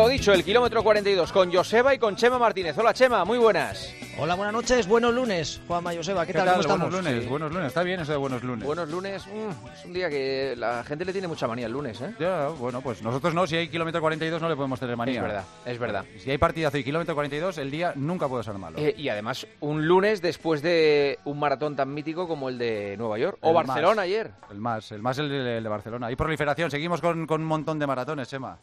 Lo dicho, el kilómetro 42 con Joseba y con Chema Martínez. Hola Chema, muy buenas. Hola, buenas noches, buenos lunes, Juanma Joseba, ¿qué, tal? ¿Cómo estamos? Buenos lunes, Sí. buenos lunes, está bien eso de buenos lunes. Buenos lunes, mm, es un día que la gente le tiene mucha manía el lunes, ¿eh? Ya, bueno, pues nosotros no, si hay kilómetro 42 no le podemos tener manía. Es verdad, es verdad. Si hay partidazo y kilómetro 42, el día nunca puede ser malo. Eh, y además, un lunes después de un maratón tan mítico como el de Nueva York. O El Barcelona más. ayer. El más, el más el de, el de Barcelona. Hay proliferación, seguimos con, con un montón de maratones, Chema.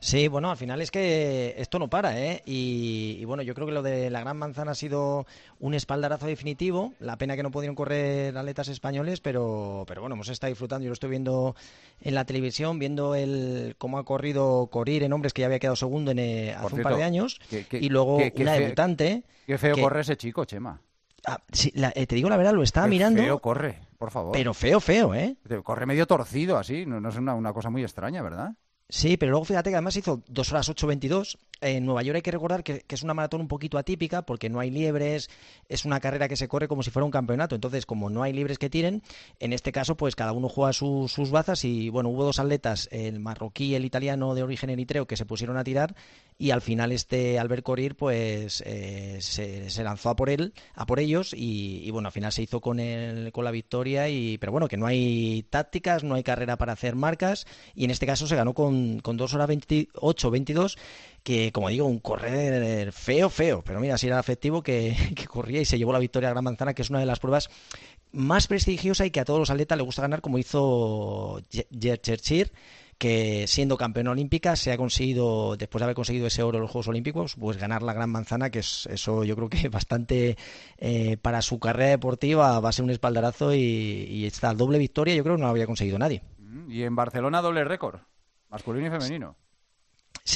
Sí, bueno, al final es que esto no para, ¿eh? Y, y bueno, yo creo que lo de la Gran Manzana ha sido un espaldarazo definitivo. La pena que no pudieron correr atletas españoles, pero, pero bueno, hemos estado disfrutando. Yo lo estoy viendo en la televisión, viendo el cómo ha corrido Corir en hombres, que ya había quedado segundo en, eh, hace un par de años. que- que- y luego que- una debutante. Qué feo corre ese chico, Chema. Ah, sí, la- eh, te digo la verdad, lo estaba Qué mirando, feo corre, por favor. pero feo, feo, ¿eh? Corre medio torcido así, no, no es una, una cosa muy extraña, ¿verdad? Sí, pero luego fíjate que además hizo 2 horas 8.22. En Nueva York hay que recordar que, es una maratón un poquito atípica porque no hay liebres, es una carrera que se corre como si fuera un campeonato. Entonces, como no hay libres que tiren, en este caso, pues cada uno juega su- sus bazas y bueno, hubo dos atletas, el marroquí y el italiano de origen eritreo, que se pusieron a tirar y al final este Albert Corir pues eh, se, lanzó a por él, a por ellos y, y, bueno, al final se hizo con el, con la victoria y pero bueno, que no hay tácticas, no hay carrera para hacer marcas y en este caso se ganó con, con 2 horas 28, 22 que como digo, un correr feo, feo, pero mira, si era efectivo que, corría y se llevó la victoria a Gran Manzana, que es una de las pruebas más prestigiosa y que a todos los atletas les gusta ganar, como hizo Cherchir, que siendo campeona olímpica se ha conseguido, después de haber conseguido ese oro en los Juegos Olímpicos, pues ganar la Gran Manzana, que es eso yo creo que bastante eh, para su carrera deportiva va a ser un espaldarazo y, y esta doble victoria yo creo que no la había conseguido nadie. Mm, Y en Barcelona doble récord, masculino y femenino.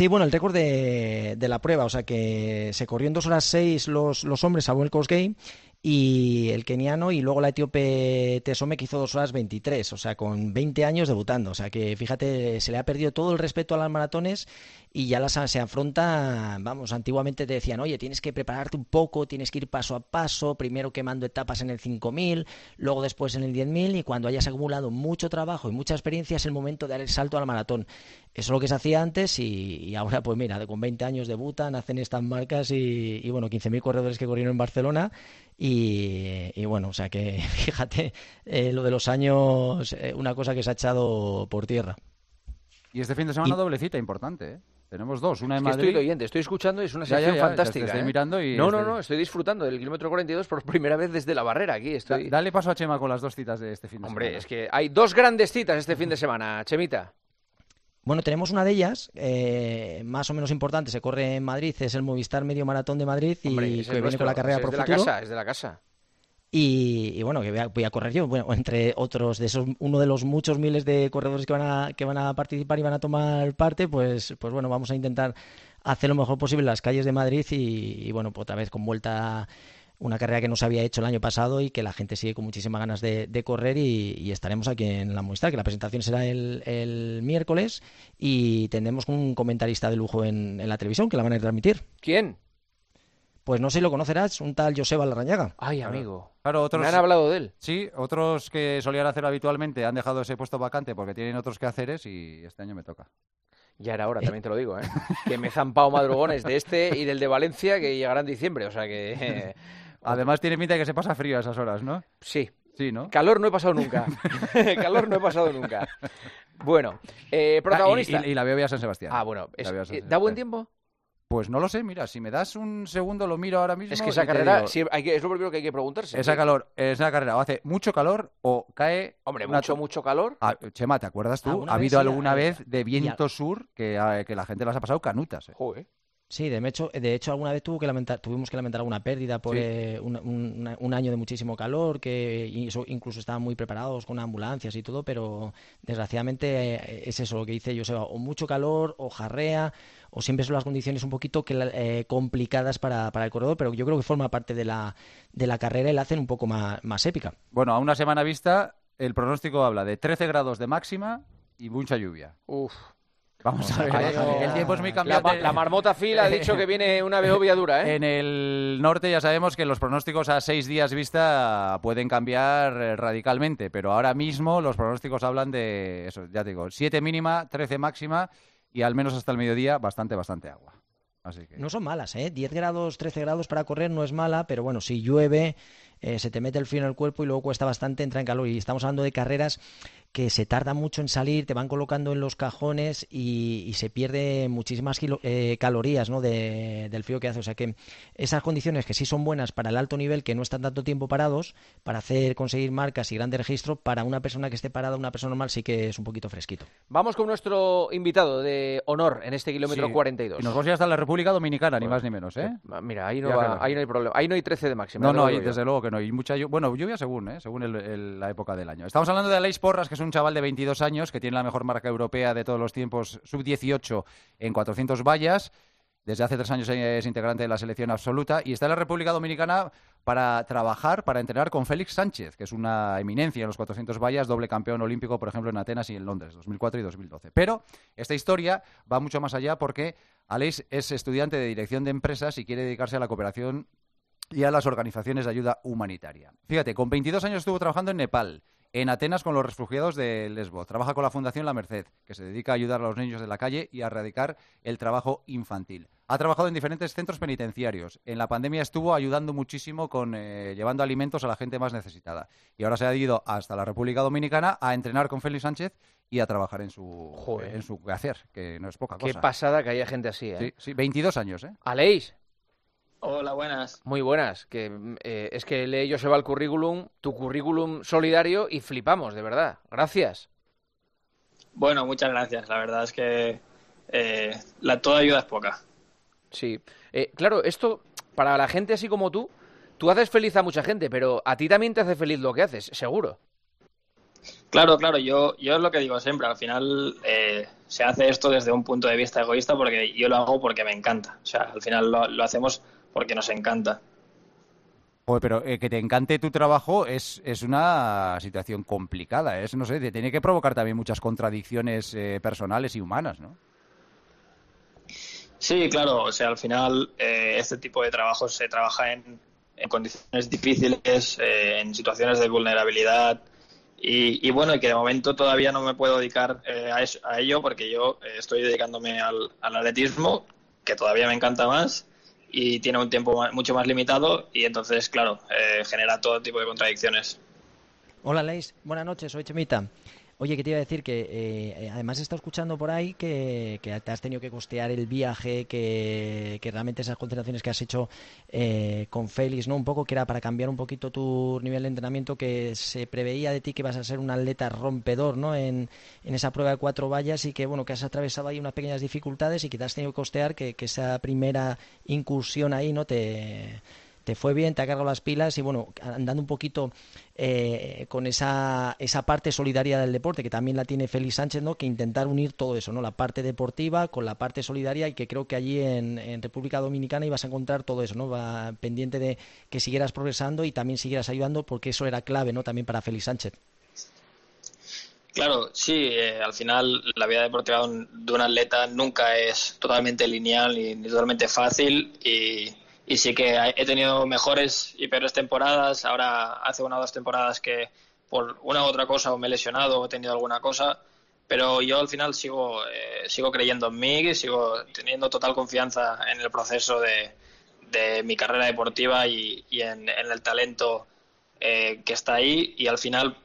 Bueno, el récord de, de, la prueba, o sea que se corrió en 2 horas 6 los, los hombres, salvo el Kosgei, y el keniano, y luego la etíope Tesome que hizo 2 horas 23, o sea, con 20 años debutando. O sea que fíjate, se le ha perdido todo el respeto a las maratones y ya las se afronta, vamos, antiguamente te decían, oye, tienes que prepararte un poco, tienes que ir paso a paso, primero quemando etapas en el 5000, luego después en el 10000 y cuando hayas acumulado mucho trabajo y mucha experiencia es el momento de dar el salto al maratón. Eso es lo que se hacía antes y, y ahora pues mira, con 20 años debutan, hacen estas marcas y, y bueno, 15.000 corredores que corrieron en Barcelona y, y, bueno, o sea que fíjate, eh, lo de los años, eh, una cosa que se ha echado por tierra. Y este fin de semana y... doble cita importante, ¿eh? Tenemos dos, una en es que Madrid. Estoy oyente, estoy escuchando y es una sección ya, ya, fantástica. Estoy ¿eh? mirando y no, no, no, estoy disfrutando del kilómetro 42 por primera vez desde la barrera aquí. Estoy... Da, dale paso a Chema con las dos citas de este fin de Hombre, semana. es que hay dos grandes citas este fin de semana, Chemita. Bueno, tenemos una de ellas, eh, más o menos importante, se corre en Madrid, es el Movistar Medio Maratón de Madrid y Hombre, que es viene nuestro, con la carrera es por de futuro. La casa, es de la casa. Y, bueno, que voy a, voy a, correr yo, bueno, entre otros de esos, uno de los muchos miles de corredores que van a, que van a participar y van a tomar parte, pues, pues bueno, vamos a intentar hacer lo mejor posible las calles de Madrid y, bueno, pues otra vez con vuelta una carrera que no se había hecho el año pasado y que la gente sigue con muchísimas ganas de, correr y, estaremos aquí en la Movistar, que la presentación será el, el miércoles y tendremos un comentarista de lujo en, en, la televisión que la van a transmitir. ¿Quién? Pues no sé si lo conocerás, un tal Joseba Larrañaga. Ay, amigo. Claro, otros... Me han hablado de él. Sí, otros que solían hacer habitualmente han dejado ese puesto vacante porque tienen otros quehaceres y este año me toca. Ya era hora, también te lo digo, ¿eh? que me he zampado madrugones de este y del de Valencia que llegará en diciembre, o sea que... Eh, Además tiene pinta de que se pasa frío a esas horas, ¿no? Sí. Sí, ¿no? Calor no he pasado nunca. Calor no he pasado nunca. Bueno, eh, protagonista. Ah, y, y, y, la veo ya San Sebastián. Ah, bueno. Es, San ¿Da buen tiempo? Pues no lo sé, mira, si me das un segundo lo miro ahora mismo. Es que esa carrera digo, hay que, es lo primero que hay que preguntarse. esa calor, esa carrera o hace mucho calor o cae. Hombre, mucho, mucho calor. Ah, Chema, ¿te acuerdas tú? Ha habido alguna vez de viento sur que, ah, que la gente las ha pasado canutas. ¿eh? Joder. Sí, de hecho, de hecho alguna vez tuvo que lamentar, tuvimos que lamentar alguna pérdida por Sí. eh, un, un- un año de muchísimo calor, que incluso estaban muy preparados con ambulancias y todo, pero desgraciadamente eh, es eso lo que dice Joseba, o mucho calor, o jarrea, o siempre son las condiciones un poquito que, eh, complicadas para, para el corredor, pero yo creo que forma parte de la, de la carrera y la hacen un poco más, más épica. Bueno, a una semana vista, el pronóstico habla de 13 grados de máxima y mucha lluvia. Uf. Vamos a ver, el tiempo es muy La, cambiante. la marmota Phil ha dicho que viene una behobia dura, ¿eh? En el norte ya sabemos que los pronósticos a seis días vista pueden cambiar eh, radicalmente, pero ahora mismo los pronósticos hablan de, eso, ya te digo, 7 mínima, 13 máxima y al menos hasta el mediodía bastante, bastante agua. Así que... No son malas, ¿eh? 10 grados, 13 grados para correr no es mala, pero bueno, si llueve, eh, se te mete el frío en el cuerpo y luego cuesta bastante entrar en calor. Y estamos hablando de carreras que se tarda mucho en salir, te van colocando en los cajones y, se pierde muchísimas eh, calorías ¿no? del frío que hace. O sea que esas condiciones que sí son buenas para el alto nivel, que no están tanto tiempo parados, para hacer conseguir marcas y grandes registros, para una persona que esté parada, una persona normal, sí que es un poquito fresquito. Vamos con nuestro invitado de honor en este kilómetro 42. Y nos vamos a ir hasta la República Dominicana, ni más ni menos. ¿eh? Mira, ahí no, ahí no hay problema. Ahí no hay 13 de máximo. No, no, desde luego que no. Y mucha, bueno, lluvia según, ¿eh? según la época del año. Estamos hablando de Aleix Porras, que es un chaval de 22 años que tiene la mejor marca europea de todos los tiempos, sub-18 en 400 vallas. Desde hace tres años es integrante de la selección absoluta y está en la República Dominicana para trabajar, para entrenar con Félix Sánchez, que es una eminencia en los 400 vallas, doble campeón olímpico, por ejemplo, en Atenas y en Londres, 2004 y 2012. Pero esta historia va mucho más allá porque Aleix es estudiante de dirección de empresas y quiere dedicarse a la cooperación y a las organizaciones de ayuda humanitaria. Fíjate, con 22 años estuvo trabajando en Nepal, en Atenas con los refugiados de Lesbos. Trabaja con la Fundación La Merced, que se dedica a ayudar a los niños de la calle y a erradicar el trabajo infantil. Ha trabajado en diferentes centros penitenciarios. En la pandemia estuvo ayudando muchísimo con eh, llevando alimentos a la gente más necesitada. Y ahora se ha ido hasta la República Dominicana a entrenar con Félix Sánchez y a trabajar en su, en su quehacer, que no es poca cosa. Qué pasada que haya gente así, ¿eh? Sí, sí 22 años, ¿eh? Aleix, Hola, buenas. Muy buenas. Que eh, es que se va el currículum, tu currículum solidario y flipamos, de verdad. Gracias. Bueno, muchas gracias. La verdad es que eh, la toda ayuda es poca. Sí. Eh, claro, esto para la gente así como tú, tú haces feliz a mucha gente, pero a ti también te hace feliz lo que haces, seguro. Claro, claro, yo, yo es lo que digo siempre, al final se hace esto desde un punto de vista egoísta porque yo lo hago porque me encanta. O sea, al final lo hacemos porque nos encanta. pero eh, que te encante tu trabajo es, es una situación complicada, es, no sé, te tiene que provocar también muchas contradicciones eh, personales y humanas, ¿no? Sí, claro, o sea, al final eh, este tipo de trabajo se trabaja en, condiciones difíciles, en situaciones de vulnerabilidad y, bueno, y que de momento todavía no me puedo dedicar a, ello porque yo estoy dedicándome al, al atletismo, que todavía me encanta más, y tiene un tiempo mucho más limitado y entonces, claro, eh, genera todo tipo de contradicciones. Hola, Leis. Buenas noches, soy Chemita. Oye, que te iba a decir que eh, además he estado escuchando por ahí que, te has tenido que costear el viaje, que, realmente esas concentraciones que has hecho eh, con Félix, ¿no? Un poco que era para cambiar un poquito tu nivel de entrenamiento, que se preveía de ti que vas a ser un atleta rompedor, ¿no? En, esa prueba de cuatro vallas y que, bueno, que has atravesado ahí unas pequeñas dificultades y que te has tenido que costear, que, que esa primera incursión ahí, ¿no? Te te fue bien, te ha cargado las pilas y bueno, andando un poquito eh, con esa, esa parte solidaria del deporte que también la tiene Félix Sánchez, ¿no? Que intentar unir todo eso, ¿no? La parte deportiva con la parte solidaria y que creo que allí en, República Dominicana ibas a encontrar todo eso, ¿no? Va pendiente de que siguieras progresando y también siguieras ayudando porque eso era clave, ¿no? También para Félix Sánchez. Claro, sí, eh, al final la vida deportiva de un atleta nunca es totalmente lineal ni totalmente fácil y y sí que he tenido mejores y peores temporadas. Ahora hace una o dos temporadas que por una u otra cosa o me he lesionado o he tenido alguna cosa, pero yo al final sigo, eh, sigo creyendo en mí, sigo teniendo total confianza en el proceso de, de mi carrera deportiva y, en, el talento eh, que está ahí y al final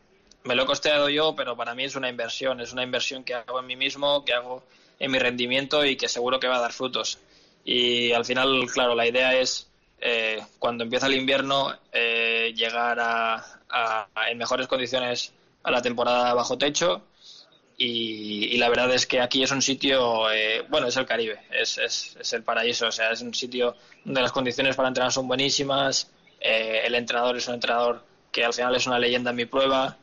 me lo he costeado yo, pero para mí es una inversión, es una inversión que hago en mí mismo, que hago en mi rendimiento y que seguro que va a dar frutos. Y al final, claro, la idea es eh, cuando empieza el invierno eh, llegar a, en mejores condiciones a la temporada bajo techo. Y, la verdad es que aquí es un sitio, eh, bueno, es el Caribe, es, es, es, el paraíso, o sea, es un sitio donde las condiciones para entrenar son buenísimas, el entrenador es un entrenador que al final es una leyenda en mi prueba,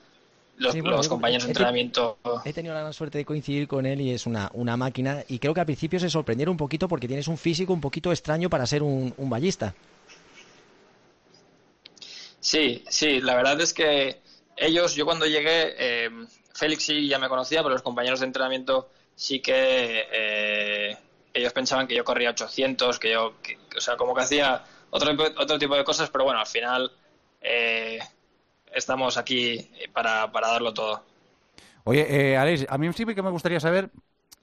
los, compañeros de entrenamiento. He tenido la suerte de coincidir con él y es una, una máquina. Y creo que al principio se sorprendieron un poquito porque tienes un físico un poquito extraño para ser un, un ballista. Sí, sí, la verdad es que ellos, yo cuando llegué, eh, Félix sí ya me conocía, pero los compañeros de entrenamiento sí que eh, ellos pensaban que yo corría 800, que yo, o sea, como que hacía otro, otro tipo de cosas, pero bueno, al final eh, estamos aquí para, para darlo todo. Oye, eh, Alex, a mí sí que me gustaría saber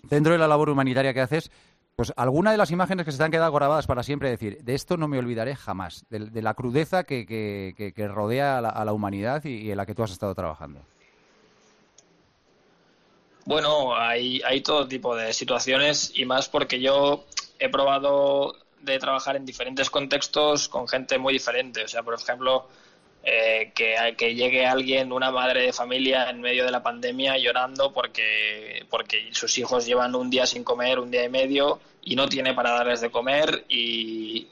dentro de la labor humanitaria que haces, pues alguna de las imágenes que se te han quedado grabadas para siempre, decir, de esto no me olvidaré jamás, de, la crudeza que, rodea a la, humanidad y, en la que tú has estado trabajando. Bueno, hay, hay todo tipo de situaciones y más porque yo he probado de trabajar en diferentes contextos con gente muy diferente. O sea, por ejemplo, eh, que, llegue alguien, una madre de familia en medio de la pandemia llorando porque, porque sus hijos llevan un día sin comer, un día y medio, y no tiene para darles de comer y,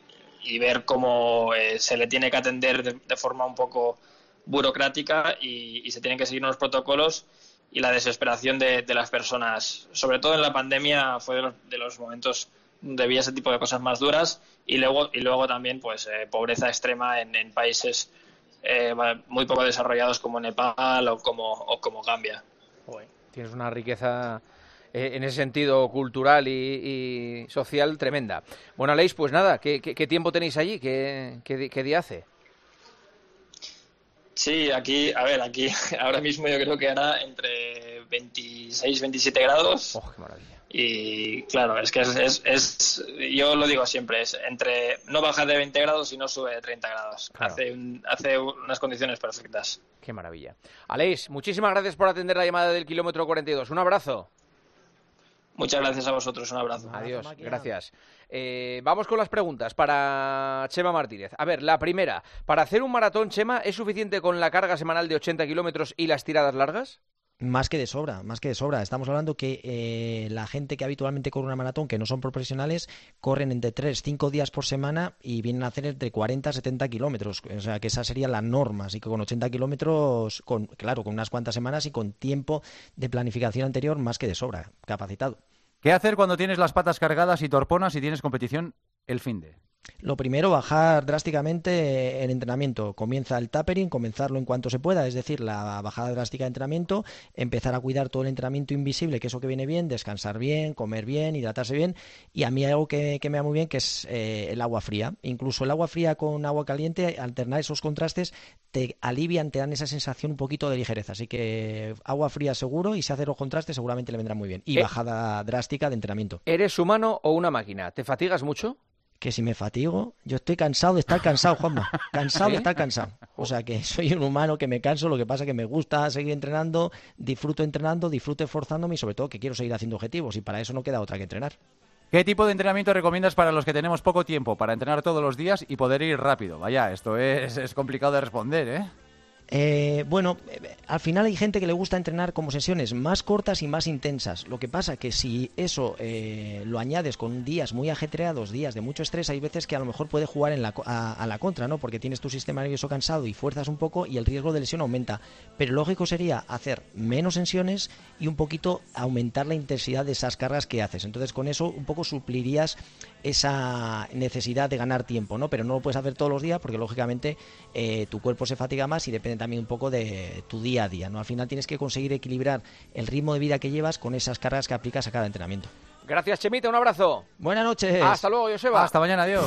ver cómo eh, se le tiene que atender de, forma un poco burocrática y, se tienen que seguir unos protocolos y la desesperación de, las personas. Sobre todo en la pandemia fue de los, de los momentos donde había ese tipo de cosas más duras y luego, y luego también pues eh, pobreza extrema en países eh, muy poco desarrollados como Nepal o como, o como Gambia. tienes una riqueza eh, en ese sentido cultural y, social tremenda. Bueno, Aleix, pues nada, ¿qué, tiempo tenéis allí? ¿Qué, qué, día hace? Sí, aquí, a ver, aquí ahora mismo yo creo que hará entre 26 27 grados. Oh, qué maravilla. Y claro, es que es, es, yo lo digo siempre, es entre no baja de 20 grados y no sube de 30 grados. Hace, hace unas condiciones perfectas. Qué maravilla. Aleix, muchísimas gracias por atender la llamada del kilómetro 42. Un abrazo. Muchas gracias a vosotros, un abrazo. Adiós, gracias. Eh, vamos con las preguntas para Chema Martínez. A ver, la primera, ¿para hacer un maratón, Chema, es suficiente con la carga semanal de 80 kilómetros y las tiradas largas? Más que de sobra, más que de sobra. Estamos hablando que eh, la gente que habitualmente corre una maratón, que no son profesionales, corren entre 3, 5 días por semana y vienen a hacer entre 40 y 70 kilómetros. O sea, que esa sería la norma. Así que con 80 kilómetros, con, claro, con unas cuantas semanas y con tiempo de planificación anterior, más que de sobra, capacitado. ¿Qué hacer cuando tienes las patas cargadas y torponas y tienes competición el fin de? Lo primero, bajar drásticamente el entrenamiento. Comienza el tapering, comenzarlo en cuanto se pueda, es decir, la bajada drástica de entrenamiento, empezar a cuidar todo el entrenamiento invisible, que eso que viene bien, descansar bien, comer bien, hidratarse bien. Y a mí hay algo que, me va muy bien, que es eh, el agua fría. Incluso el agua fría con agua caliente, alternar esos contrastes, te alivian, te dan esa sensación un poquito de ligereza. Así que agua fría seguro y si hace los contrastes seguramente le vendrá muy bien. Y eh, bajada drástica de entrenamiento. ¿Eres humano o una máquina? ¿Te fatigas mucho? Que si me fatigo, yo estoy cansado de estar cansado, Juanma. Cansado de estar cansado. O sea que soy un humano que me canso, lo que pasa que me gusta seguir entrenando, disfruto entrenando, disfruto esforzándome y sobre todo que quiero seguir haciendo objetivos y para eso no queda otra que entrenar. ¿Qué tipo de entrenamiento recomiendas para los que tenemos poco tiempo para entrenar todos los días y poder ir rápido? Vaya, esto es, es complicado de responder, ¿eh? Eh, bueno, al final hay gente que le gusta entrenar como sesiones más cortas y más intensas. Lo que pasa que si eso eh, lo añades con días muy ajetreados, días de mucho estrés, hay veces que a lo mejor puede jugar en la, a, la contra, ¿no? Porque tienes tu sistema nervioso cansado y fuerzas un poco y el riesgo de lesión aumenta. Pero lógico sería hacer menos sesiones y un poquito aumentar la intensidad de esas cargas que haces. Entonces con eso un poco suplirías esa necesidad de ganar tiempo, ¿no? Pero no lo puedes hacer todos los días porque lógicamente eh, tu cuerpo se fatiga más y depende también un poco de tu día a día, ¿no? Al final tienes que conseguir equilibrar el ritmo de vida que llevas con esas cargas que aplicas a cada entrenamiento. Gracias, Chemita, un abrazo. Buenas noches. Hasta luego, Joseba. Hasta mañana, adiós.